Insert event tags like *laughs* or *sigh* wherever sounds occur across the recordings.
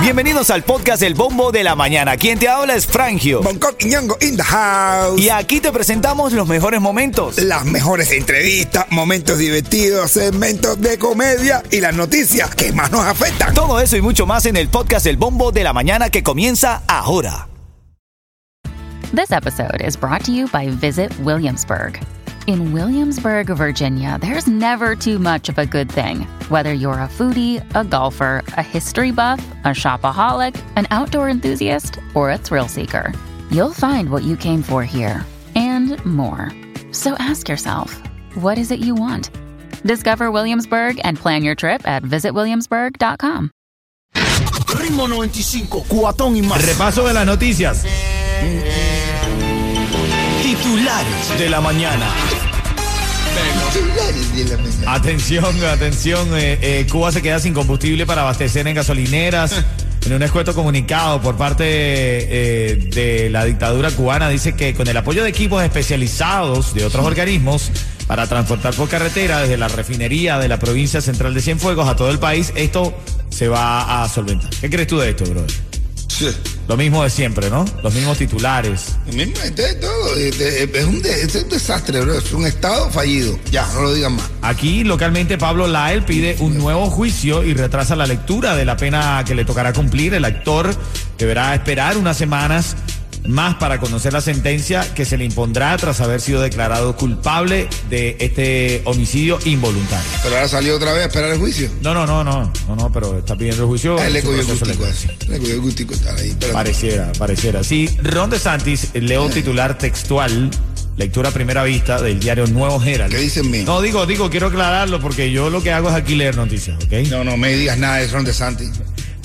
Bienvenidos al podcast El Bombo de la Mañana. Quien te habla es Frangio. Bangkok y Ñongo in the house. Y aquí te presentamos los mejores momentos. Las mejores entrevistas, momentos divertidos, segmentos de comedia y las noticias que más nos afectan. Todo eso y mucho más en el podcast El Bombo de la Mañana que comienza ahora. This episode is brought to you by Visit Williamsburg. In Williamsburg, Virginia, there's never too much of a good thing. Whether you're a foodie, a golfer, a history buff, a shopaholic, an outdoor enthusiast, or a thrill seeker, you'll find what you came for here and more. So ask yourself, what is it you want? Discover Williamsburg and plan your trip at visitwilliamsburg.com. Ritmo 95, cuatón y más. Repaso de las noticias. Titulares de la mañana. Atención, atención. eh, eh, Cuba se queda sin combustible para abastecer en gasolineras. En un escueto comunicado por parte eh, de la dictadura cubana dice que con el apoyo de equipos especializados de otros organismos para transportar por carretera desde la refinería de la provincia central de Cienfuegos a todo el país, esto se va a solventar. ¿Qué crees tú de esto, brother? Sí. Lo mismo de siempre, ¿no? Los mismos titulares. Mismo, este es todo. Es un, de- es un desastre, bro. Es un estado fallido. Ya, no lo digan más. Aquí localmente Pablo Lael pide un nuevo juicio y retrasa la lectura de la pena que le tocará cumplir. El actor deberá esperar unas semanas más para conocer la sentencia que se le impondrá tras haber sido declarado culpable de este homicidio involuntario. Pero ahora salió otra vez a esperar el juicio. No, no, no, no, no, no, pero está pidiendo el juicio. Ah, le cogió el gustico. Le cogió el gustico estar ahí. Pareciera, pareciera. Sí, Ron DeSantis, leo un titular textual, lectura a primera vista del diario Nuevo Herald. ¿Qué dicen mí? No, digo, digo, quiero aclararlo porque yo lo que hago es aquí leer noticias, ¿ok? No, no me digas nada de Ron DeSantis.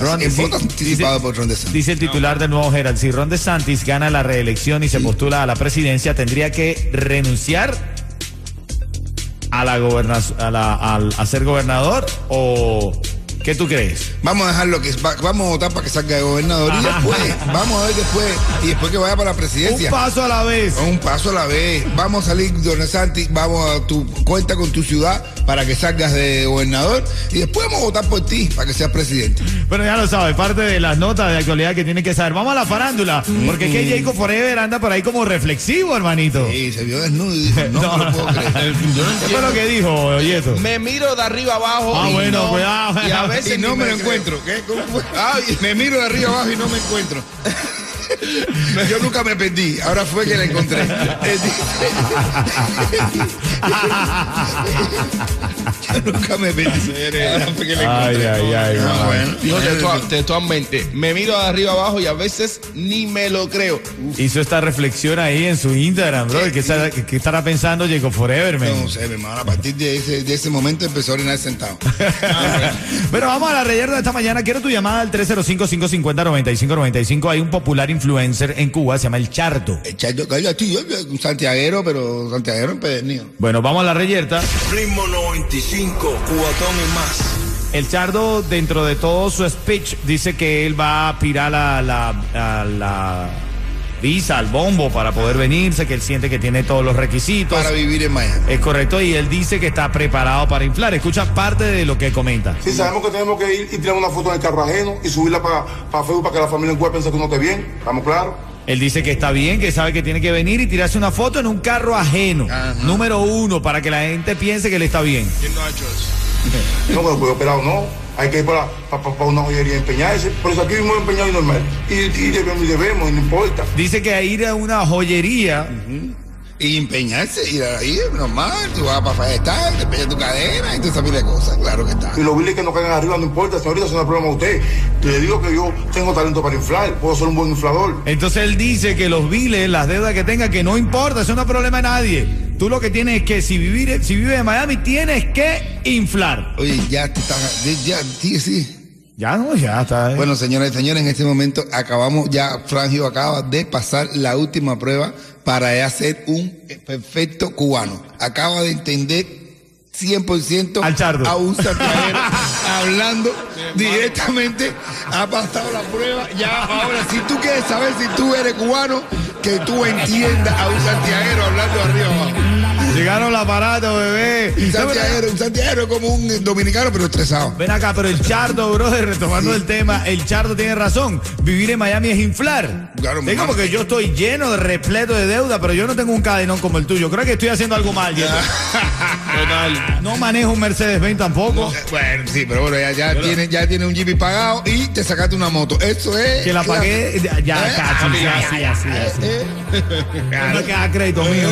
Ron- anticipado dice- por Ron DeSantis. Dice el titular del Nuevo Herald, si Ron DeSantis gana la reelección y se postula a la presidencia, tendría que renunciar a la gobernación, a, la- al- a ser gobernador o ¿qué tú crees? Vamos a dejarlo que va- vamos a votar para que salga de gobernador y después, vamos a ver después, y después que vaya para la Un presidencia. paso a la vez. Un paso a la vez. Vamos a salir, Don DeSantis, vamos a tu cuenta con tu ciudad para que salgas de gobernador y después vamos a votar por ti para que seas presidente. Bueno, ya lo sabes, parte de las notas de actualidad que tiene que saber. Vamos a la farándula, porque es que Jacob Forever anda por ahí como reflexivo, hermanito. Y se vio desnudo y dijo, *laughs* no, me lo puedo creer. ¿Qué fue lo que dijo, Yeto? Me miro de arriba abajo. Ah, y bueno, no- cuidado. *laughs* Y a veces Y no me lo creo. encuentro. ¿Qué? ¿Cómo fue? Ay, me miro de arriba abajo y no me encuentro. Yo nunca me perdí, ahora fue que la encontré. Yo nunca me perdí. Ahora fue que la Ay, encontré. ay, ay, Ah, mamá. bueno. Dijo textual- textualmente, me miro de arriba abajo y a veces ni me lo creo. Hizo esta reflexión ahí en su Instagram, bro. ¿Qué, estará- qué estará pensando Jacob Forever, man? No sé, mi hermano, a partir de ese, de ese momento empezó a orinar sentado. *laughs* Bueno, vamos a la reyerta de esta mañana. Quiero tu llamada al 305-550-9595. Hay un popular influencer en Cuba, se llama El Charto. El chacho, cállate, yo, yo, un santiaguero, pero santiaguero empedernido. Bueno, vamos a la reyerta. Ritmo 95, cuatón y más. El Chardo, dentro de todo su speech, dice que él va a la, a la visa, al bombo para poder venirse, que él siente que tiene todos los requisitos. Para vivir en Miami. Es correcto, y él dice que está preparado para inflar. Escucha parte de lo que comenta. Sí, sabemos que tenemos que ir y tirar una foto en el carro ajeno y subirla para, para Facebook para que la familia en Cuba piense que uno esté bien. ¿Estamos claros? Él dice que está bien, que sabe que tiene que venir y tirarse una foto en un carro ajeno. Número uno, para que la gente piense que él está bien. *laughs* No, pero pues operado no. Hay que ir para, para, para una joyería a empeñarse. Por eso aquí vivimos empeñados y normal. Y, y debemos, y debemos, y no importa. Dice que ir a una joyería Y empeñarse, ir ahí, normal, tú vas para Faestal, te empeñas tu cadena y toda esa pila de cosas, claro que está. Y los biles que nos caigan arriba no importa, señorita, eso no es problema de usted. Le digo que yo tengo talento para inflar, puedo ser un buen inflador. Entonces él dice que los biles, las deudas que tenga, que no importa, eso no es problema de nadie. Tú lo que tienes es que si, vivir, si vives en Miami, tienes que inflar. Oye, ya te estás, ya, sí, sí. Ya no, ya está. ¿eh? Bueno, señoras y señores, en este momento acabamos, ya Frangio acaba de pasar la última prueba para ya ser un perfecto cubano. Acaba de entender 100% Al a un santiaguero *laughs* hablando directamente. Ha pasado la prueba. Ya, ahora, si tú quieres saber si tú eres cubano, que tú entiendas a un santiaguero hablando arriba abajo. Llegaron los aparatos, bebé. Un santiaguero, un santiaguero como un dominicano, pero estresado. Ven acá, pero el chardo, brother, retomando el tema, el chardo tiene razón. Vivir en Miami es inflar. Claro, mi es como hermano. que yo estoy lleno de repleto de deuda, pero yo no tengo un cadenón como el tuyo. Creo que estoy haciendo algo mal. *laughs* Total. No manejo un Mercedes-Benz tampoco. Bueno, sí, pero bueno, ya, ya tiene, ya tiene un Jeep pagado y te sacaste una moto. Eso es. Que la pagué, ya, ya, ¿Eh? casi, ya, sí, así, así. Eh, No queda crédito mío.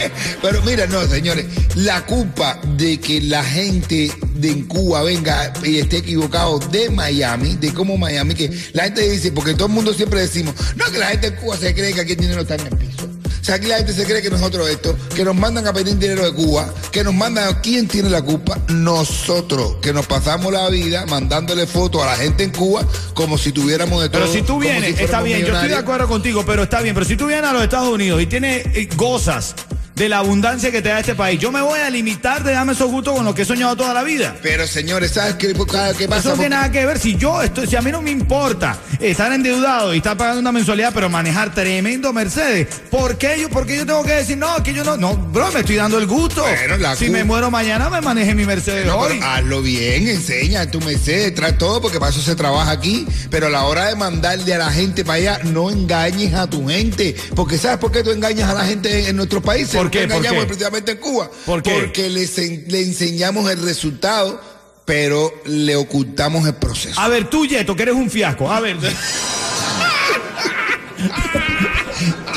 *laughs* Pero mira, no, señores, la culpa de que la gente de en Cuba venga y esté equivocado de Miami, de cómo Miami, que la gente dice, porque todo el mundo siempre decimos, no, que la gente en Cuba se cree que aquí el dinero está en el piso. O sea, aquí la gente se cree que nosotros esto, que nos mandan a pedir dinero de Cuba, que nos mandan, ¿quién tiene la culpa? Nosotros, que nos pasamos la vida mandándole fotos a la gente en Cuba como si tuviéramos de todo. Pero si tú vienes, si está bien, yo estoy de acuerdo contigo, pero está bien. Pero si tú vienes a los Estados Unidos y tienes eh, gozas de la abundancia que te da este país, yo me voy a limitar de darme esos gustos con lo que he soñado toda la vida. Pero señores, ¿sabes qué, qué pasa? Eso no tiene nada que ver. Si yo estoy, si a mí no me importa estar endeudado y estar pagando una mensualidad, pero manejar tremendo Mercedes, ¿por qué yo, por qué yo tengo que decir no, que yo no, no, bro, me estoy dando el gusto. Bueno, la si me muero mañana, me maneje mi Mercedes No, hoy. hazlo bien, enseña tu Mercedes, trae todo, porque para eso se trabaja aquí. Pero a la hora de mandarle a la gente para allá, no engañes a tu gente. Porque ¿sabes por qué tú engañas a la gente en, en nuestros países? ¿Por qué? ¿Por qué? precisamente en Cuba. ¿Por qué? Porque en- le enseñamos el resultado, pero le ocultamos el proceso. A ver, tú, Yeto, que eres un fiasco. A ver. *laughs*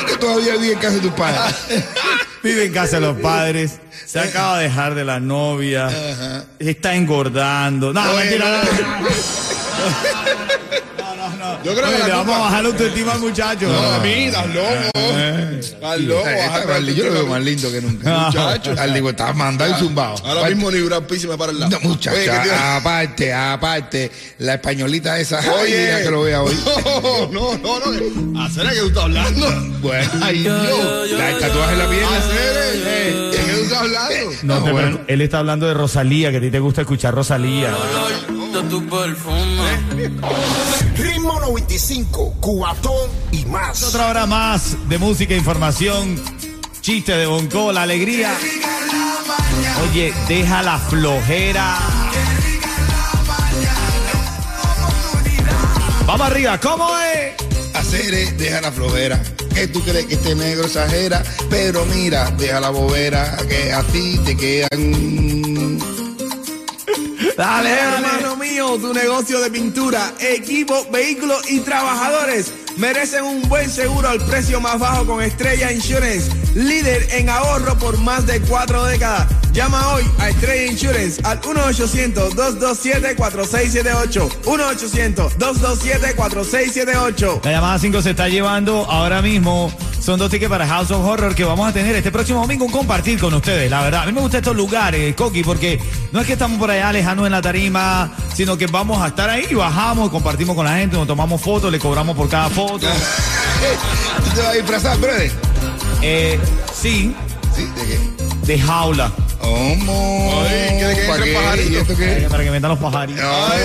Que todavía vives en casa de tu padre. *laughs* Vive en casa de los padres. Se acaba de dejar de la novia. Está engordando. No, mentira. no, no, no. *laughs* Yo creo Oye, que le vamos a bajar la autoestima al muchacho. No, a mí, estás loco. Estás loco. Ay, baja está la más- yo lo veo más lindo que nunca. *laughs* Muchacho. Al digo, está mandado y zumbado. Ahora mismo ni Brad Pitt se me para el lado. No, Oye, ¿qué muchacha, te iba- aparte, aparte, la españolita esa, Oye. que lo vea hoy. *laughs* No, no, no. ¿A serio que tú estás hablando? Bueno, Ay, Dios. la tatuaje en la pierna. ¿A serio? ¿De qué tú estás hablando? No, él está hablando de Rosalía, que a ti te gusta escuchar Rosalía. Ritmo 95, Cubatón y más. Otra hora más de música, información, chiste de Bonco, la alegría. Oye, deja la flojera. Vamos arriba, ¿cómo es? Hacer es, deja la flojera. Que tú crees que este negro exagera, pero mira, deja la bobera, que a ti te quedan. Dale. Hermano mío, tu negocio de pintura, equipo, vehículos y trabajadores merecen un buen seguro al precio más bajo con Estrella Insurance, líder en ahorro por más de cuatro décadas. Llama hoy a Estrella Insurance al 1-800-227-4678. 1-800-227-4678. La llamada 5 se está llevando ahora mismo. Son dos tickets para House of Horror que vamos a tener este próximo domingo un compartir con ustedes. La verdad, a mí me gustan estos lugares, Coqui, porque no es que estamos por allá lejanos en la tarima, sino que vamos a estar ahí, bajamos, compartimos con la gente, nos tomamos fotos, le cobramos por cada foto. *laughs* ¿Tú te vas a disfrazar, brother? Eh, sí, Sí, ¿de qué? de jaula, ¿Cómo? Ay, ¿quiere que ¿Para qué? ¿Y esto qué? para que metan los pajaritos. Ay.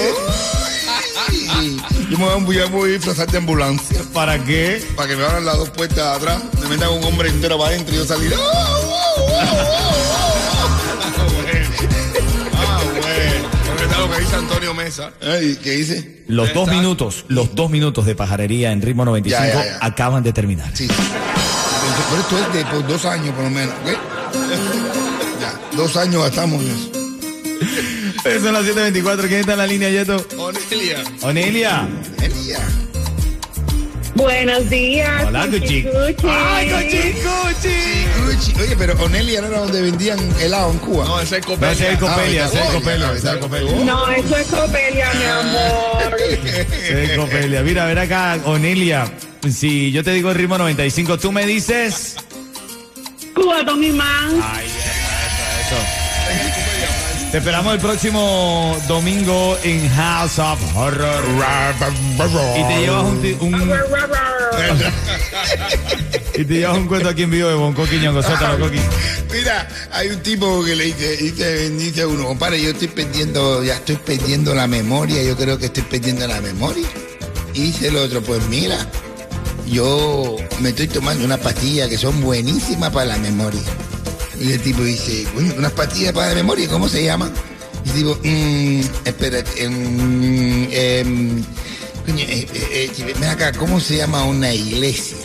Yo me voy a- voy disfrazar de ambulancia. ¿Para qué? Para que me abran las dos puertas de atrás, me metan un hombre entero para adentro y yo salir. Ah, bueno. Porque está lo que dice Antonio Mesa. Ay, ¿Qué dice? Los dos minutos, los dos minutos de pajarería en ritmo 95 Ya, ya, ya. acaban de terminar. Sí. Entonces, Pero esto es de por dos años por lo menos, ¿ok? Ya, dos años gastamos en eso. Son las 7.24, ¿quién está en la línea, Yeto? Onelia. Onelia. Genial. Buenos días. Hola, Cuchi. Cuchi. ¡Ay, Cuchi, Cuchi! Oye, pero Onelia no era donde vendían helado en Cuba. No, ese es No, Copelia. ese es el Copelia, Ah, ese es el oh, Copelia, ese es Copelia. No, eso es Copelia, mi amor. *laughs* Ese es el Copelia. Mira, a ver acá, Onelia. Si yo te digo el ritmo 95, tú me dices. Cubatón y más. Ay, eso, eso, eso. Te esperamos el próximo domingo en House of Horror. Y te llevas un, un- *laughs* y te llevas un cuento aquí en vivo de Bonco Quiñongo. Coqui. Mira, hay un tipo que le dice, dice, dice a uno, compadre, yo estoy perdiendo, ya estoy perdiendo la memoria, yo creo que estoy perdiendo la memoria. Y dice el otro, pues mira, yo me estoy tomando una pastilla que son buenísimas para la memoria. Y el tipo dice, unas pastillas para de memoria, ¿cómo se llama? Y digo, mmm, espérate, em, em, coño, eh, eh, eh, ven acá, ¿cómo se llama una iglesia?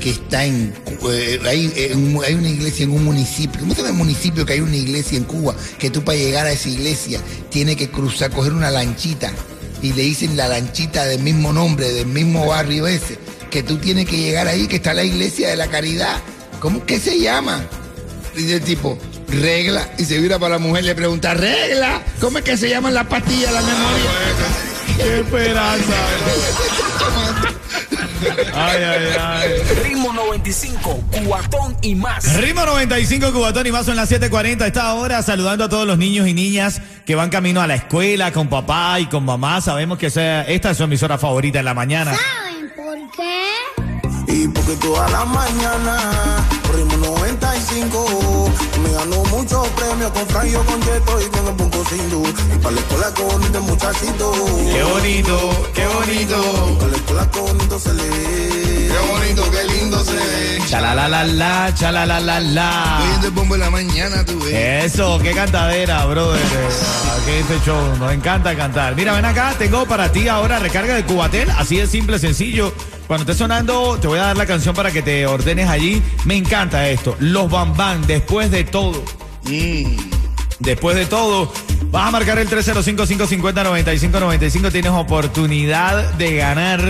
que está en eh, hay, eh, hay una iglesia en un municipio. ¿Cómo se llama el municipio que hay una iglesia en Cuba? Que tú para llegar a esa iglesia tienes que cruzar, coger una lanchita y le dicen la lanchita del mismo nombre, del mismo barrio ese. Que tú tienes que llegar ahí, que está la iglesia de la caridad. ¿Cómo que se llama? Dice el tipo, regla. Y se vira para la mujer le pregunta, regla. ¿Cómo es que se llaman las pastillas la memoria? ¡Qué esperanza! *laughs* Ay, ay, ay. Ritmo 95, cuatón y más. Ritmo 95, Cubatón y más son las 7:40 a esta hora, saludando a todos los niños y niñas que van camino a la escuela con papá y con mamá. Sabemos que sea- esta es su emisora favorita en la mañana. ¿Saben por qué? Y porque toda la mañana Ritmo 95 Me ganó muchos premios con Franjo, con Cheto y con el Punco Sindu Y para la escuela con bonito muchachito Qué bonito, qué bonito. Para la escuela con se lee Qué bonito, qué lindo se ve. Chalalalala, chalalalala. Oyendo el bombo en la mañana, tú ves. Eso, qué cantadera, brother. Eh, Qué este show, nos encanta cantar. Mira, ven acá, tengo para ti ahora recarga de Cubatel, así de simple, sencillo. Cuando esté sonando, te voy a dar la canción para que te ordenes allí. Me encanta esto. Los Bam Bam, después de todo. Después de todo, vas a marcar el 305-550-9595. Tienes oportunidad de ganar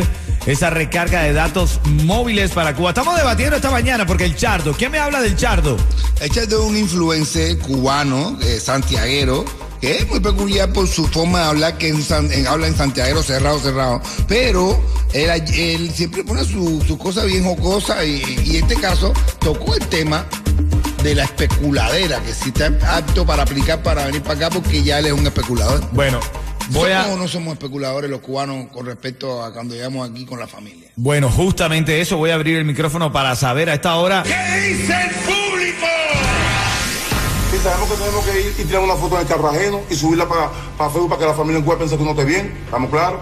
esa recarga de datos móviles para Cuba. Estamos debatiendo esta mañana porque el Chardo. ¿Quién me habla del Chardo? Échate un influencer cubano, eh, santiaguero, que es muy peculiar por su forma de hablar, que en- habla en santiaguero cerrado, cerrado. Pero él, siempre pone su, su cosa bien jocosa y, y en este caso tocó el tema de la especuladera, que si está apto para aplicar para venir para acá porque ya él es un especulador. Bueno, voy ¿Somos a... o no somos especuladores los cubanos con respecto a cuando llegamos aquí con la familia? Bueno, justamente eso, voy a abrir el micrófono para saber a esta hora. Y sabemos que tenemos que ir y tirar una foto en el carro ajeno y subirla para, para Facebook para que la familia en Cuba piense que uno esté bien. ¿Estamos claros?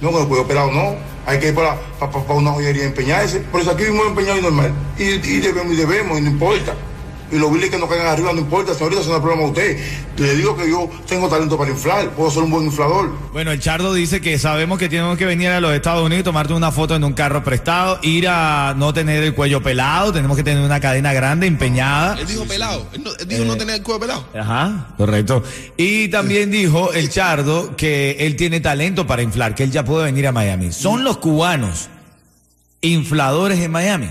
No, con el cuello operado no. Hay que ir para, para, para una joyería a empeñarse. Por eso aquí vivimos empeñado y normal. Y, y debemos y debemos y no importa. Y los biles que nos caigan arriba no importa, señorita, eso no es problema a usted. Le digo que yo tengo talento para inflar, puedo ser un buen inflador. Bueno, el Chardo dice que sabemos que tenemos que venir a los Estados Unidos y tomarte una foto en un carro prestado, ir a no tener el cuello pelado, tenemos que tener una cadena grande, empeñada. Él dijo pelado. Él, no- él dijo no tener el cuello pelado. Ajá, correcto. Y también dijo el Chardo que él tiene talento para inflar, que él ya puede venir a Miami. Son los cubanos infladores en Miami.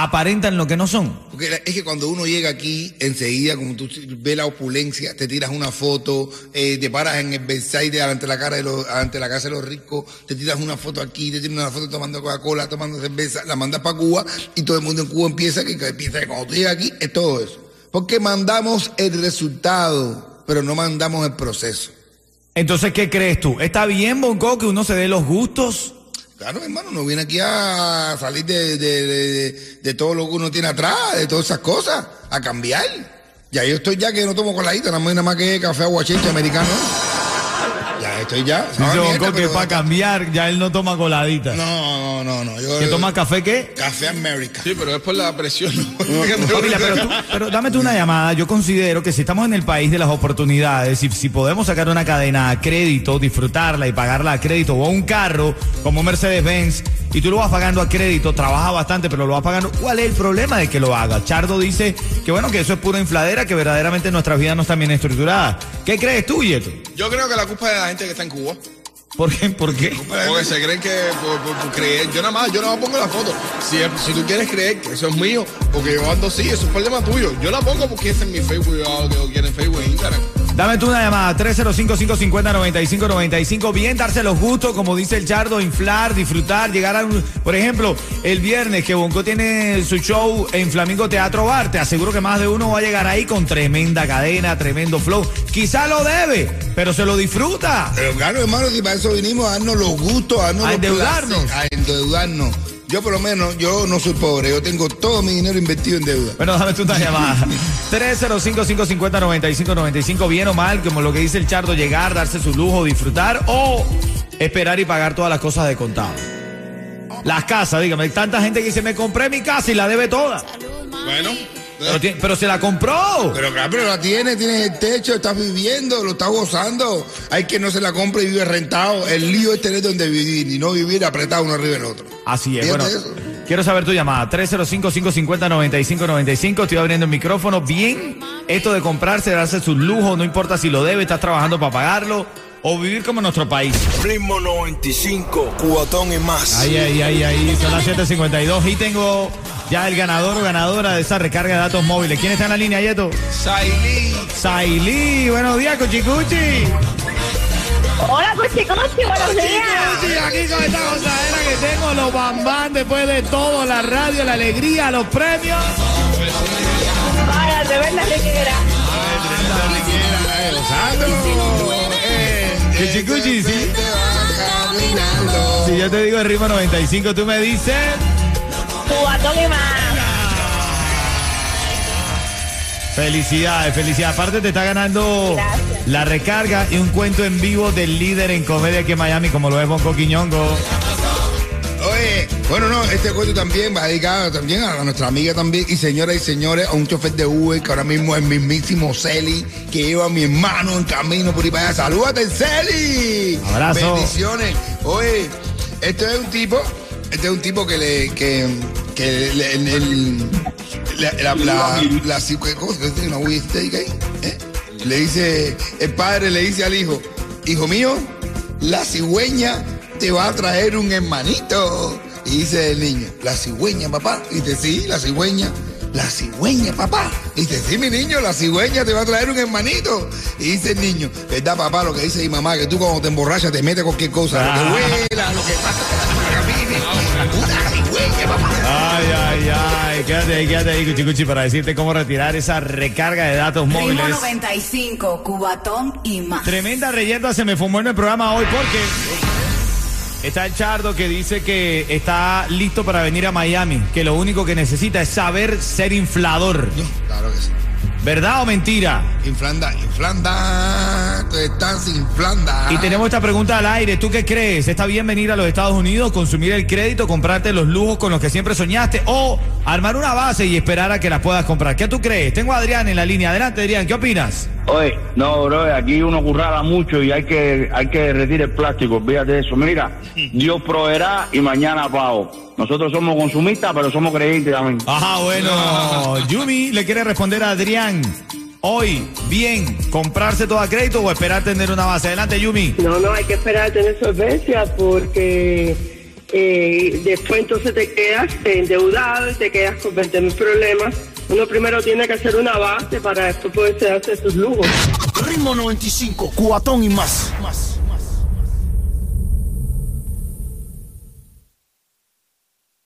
Aparentan lo que no son. Porque es que cuando uno llega aquí, enseguida, como tú ves la opulencia, te tiras una foto, eh, te paras en el Versailles ante la cara de los, ante la casa de los ricos, te tiras una foto aquí, te tiras una foto tomando Coca-Cola, tomando cerveza, la mandas para Cuba y todo el mundo en Cuba empieza que, que piensa que cuando tú llegas aquí es todo eso. Porque mandamos el resultado, pero no mandamos el proceso. Entonces, ¿qué crees tú? ¿Está bien, Bonco, que uno se dé los gustos? Claro, hermano, no viene aquí a salir de, de, de- de todo lo que uno tiene atrás, de todas esas cosas, a cambiar. Ya yo estoy ya que no tomo coladita, nada más, que café aguachente americano. Estoy ya. Dice ¿sabes, Bonco nieta? que para cambiar ya él no toma coladita. No, no, no, no. Yo, ¿Que toma café qué? Café América. Sí, pero es por la presión. Familia, *laughs* pero, tú, pero dame tú una llamada. Yo considero que si estamos en el país de las oportunidades, si, si podemos sacar una cadena a crédito, disfrutarla y pagarla a crédito, o un carro como Mercedes-Benz, y tú lo vas pagando a crédito, trabaja bastante, pero lo vas pagando, ¿cuál es el problema de que lo haga? Chardo dice que bueno, que eso es pura infladera, que verdaderamente nuestras vidas no están bien estructuradas. ¿Qué crees tú, Yeto? Yo creo que la culpa es de la gente que está en Cuba. ¿Por qué? ¿Por qué? Porque se creen que por, por- por creer. Yo nada más, yo nada más pongo la foto. Si, si tú quieres creer que eso es mío, porque yo ando así, eso es problema tuyo. Yo la pongo porque es mi Facebook, yo hago que yo quiero en Facebook e Instagram. Dame tú una llamada, 305-550-9595. Bien darse los gustos, como dice el Chardo, inflar, disfrutar, llegar a un... Por ejemplo, el viernes que Bonco tiene su show en Flamingo Teatro Bar, te aseguro que más de uno va a llegar ahí con tremenda cadena, tremendo flow. Quizá lo debe, pero se lo disfruta. Pero claro, hermano, si para eso vinimos a darnos los gustos, a darnos A los endeudarnos. A endeudarnos. Yo por lo menos, yo no soy pobre, yo tengo todo mi dinero invertido en deuda. Bueno, dame tú una llamada. 305-550-9595, bien o mal, como lo que dice el Chardo, llegar, darse su lujo, disfrutar o esperar y pagar todas las cosas de contado. Las casas, dígame, hay tanta gente que dice, me compré mi casa y la debe toda. Bueno, Pero, se la compró. Pero claro, pero la tiene, tienes el techo, estás viviendo, lo estás gozando. Hay que no se la compra y vive rentado. El lío es tener donde vivir y no vivir apretado uno arriba del otro. Así es. Bueno, eso. quiero saber tu llamada. 305-550-9595. Estoy abriendo el micrófono. Bien, esto de comprarse, darse sus lujos, no importa si lo debe, estás trabajando para pagarlo o vivir como en nuestro país. Ritmo 95, cubatón y más. Ahí, ahí, ahí, ahí. Son las 7:52 y tengo ya el ganador o ganadora de esa recarga de datos móviles. ¿Quién está en la línea, Yeto? Sailí. Sailí. Buenos días, Cuchicuchi. Hola, Cuchi Cuchi, buenos días. Aquí con esta gozadera que tengo, los bambán después de todo, la radio, la alegría, los premios. Vaya, de que quiera. Cuchicuchi, sí. Si yo te digo el ritmo 95, tú me dices. Más. Felicidades, felicidades. Aparte te está ganando Gracias. la recarga y un cuento en vivo del líder en comedia aquí en Miami, como lo es Bonco Quiñongo. Oye, bueno, no, este cuento también va dedicado también a nuestra amiga también y señoras y señores, a un chofer de Uber que ahora mismo es el mismísimo Celi, que lleva a mi hermano en camino por ahí para allá. ¡Salúdate, Celi! Abrazo. Bendiciones. Oye, este es un tipo, este es un tipo que le, que, que el- el- la, la, la, la- ¿qué cosa? ¿Qué tiene una Wii steak ahí? ¿Eh? Le dice, el padre le dice al hijo, hijo mío, la cigüeña te va a traer un hermanito. Y dice el niño, la cigüeña, papá. Y dice, sí, la cigüeña. La cigüeña, papá. Y dice, sí, mi niño, la cigüeña te va a traer un hermanito. Y dice el niño, ¿verdad, papá? Lo que dice mi mamá, que tú cuando te emborrachas te metes cualquier cosa. Lo que Ah. huela, lo que pasa, lo que camine. Una cigüeña, papá. Ay, ay, ay. Quédate ahí, quédate ahí, Cuchicuchi, para decirte cómo retirar esa recarga de datos móviles. 95, cubatón y más. Tremenda reyenda se me fumó en el programa hoy porque está el Chardo que dice que está listo para venir a Miami, que lo único que necesita es saber ser inflador. Claro que sí. ¿Verdad o mentira? Inflanda, inflanda, tú estás inflanda. Y tenemos esta pregunta al aire. ¿Tú qué crees? ¿Está bien venir a los Estados Unidos, consumir el crédito, comprarte los lujos con los que siempre soñaste o armar una base y esperar a que las puedas comprar? ¿Qué tú crees? Tengo a Adrián en la línea. Adelante, Adrián. ¿Qué opinas? Oye, no, bro, aquí uno currala mucho y hay que, hay que retirar el plástico, olvídate de eso. Mira, *laughs* Dios proveerá y mañana pago. Nosotros somos consumistas, pero somos creyentes también. Ajá, bueno. *laughs* Yumi le quiere responder a Adrián. Hoy, bien, comprarse todo a crédito o esperar tener una base. Adelante, Yumi. No, no, hay que esperar a tener solvencia porque eh, después entonces te quedas endeudado y te quedas con 20 mil problemas. Uno primero tiene que hacer una base para después poderse hacer sus lujos. Ritmo 95, cubatón y más. más.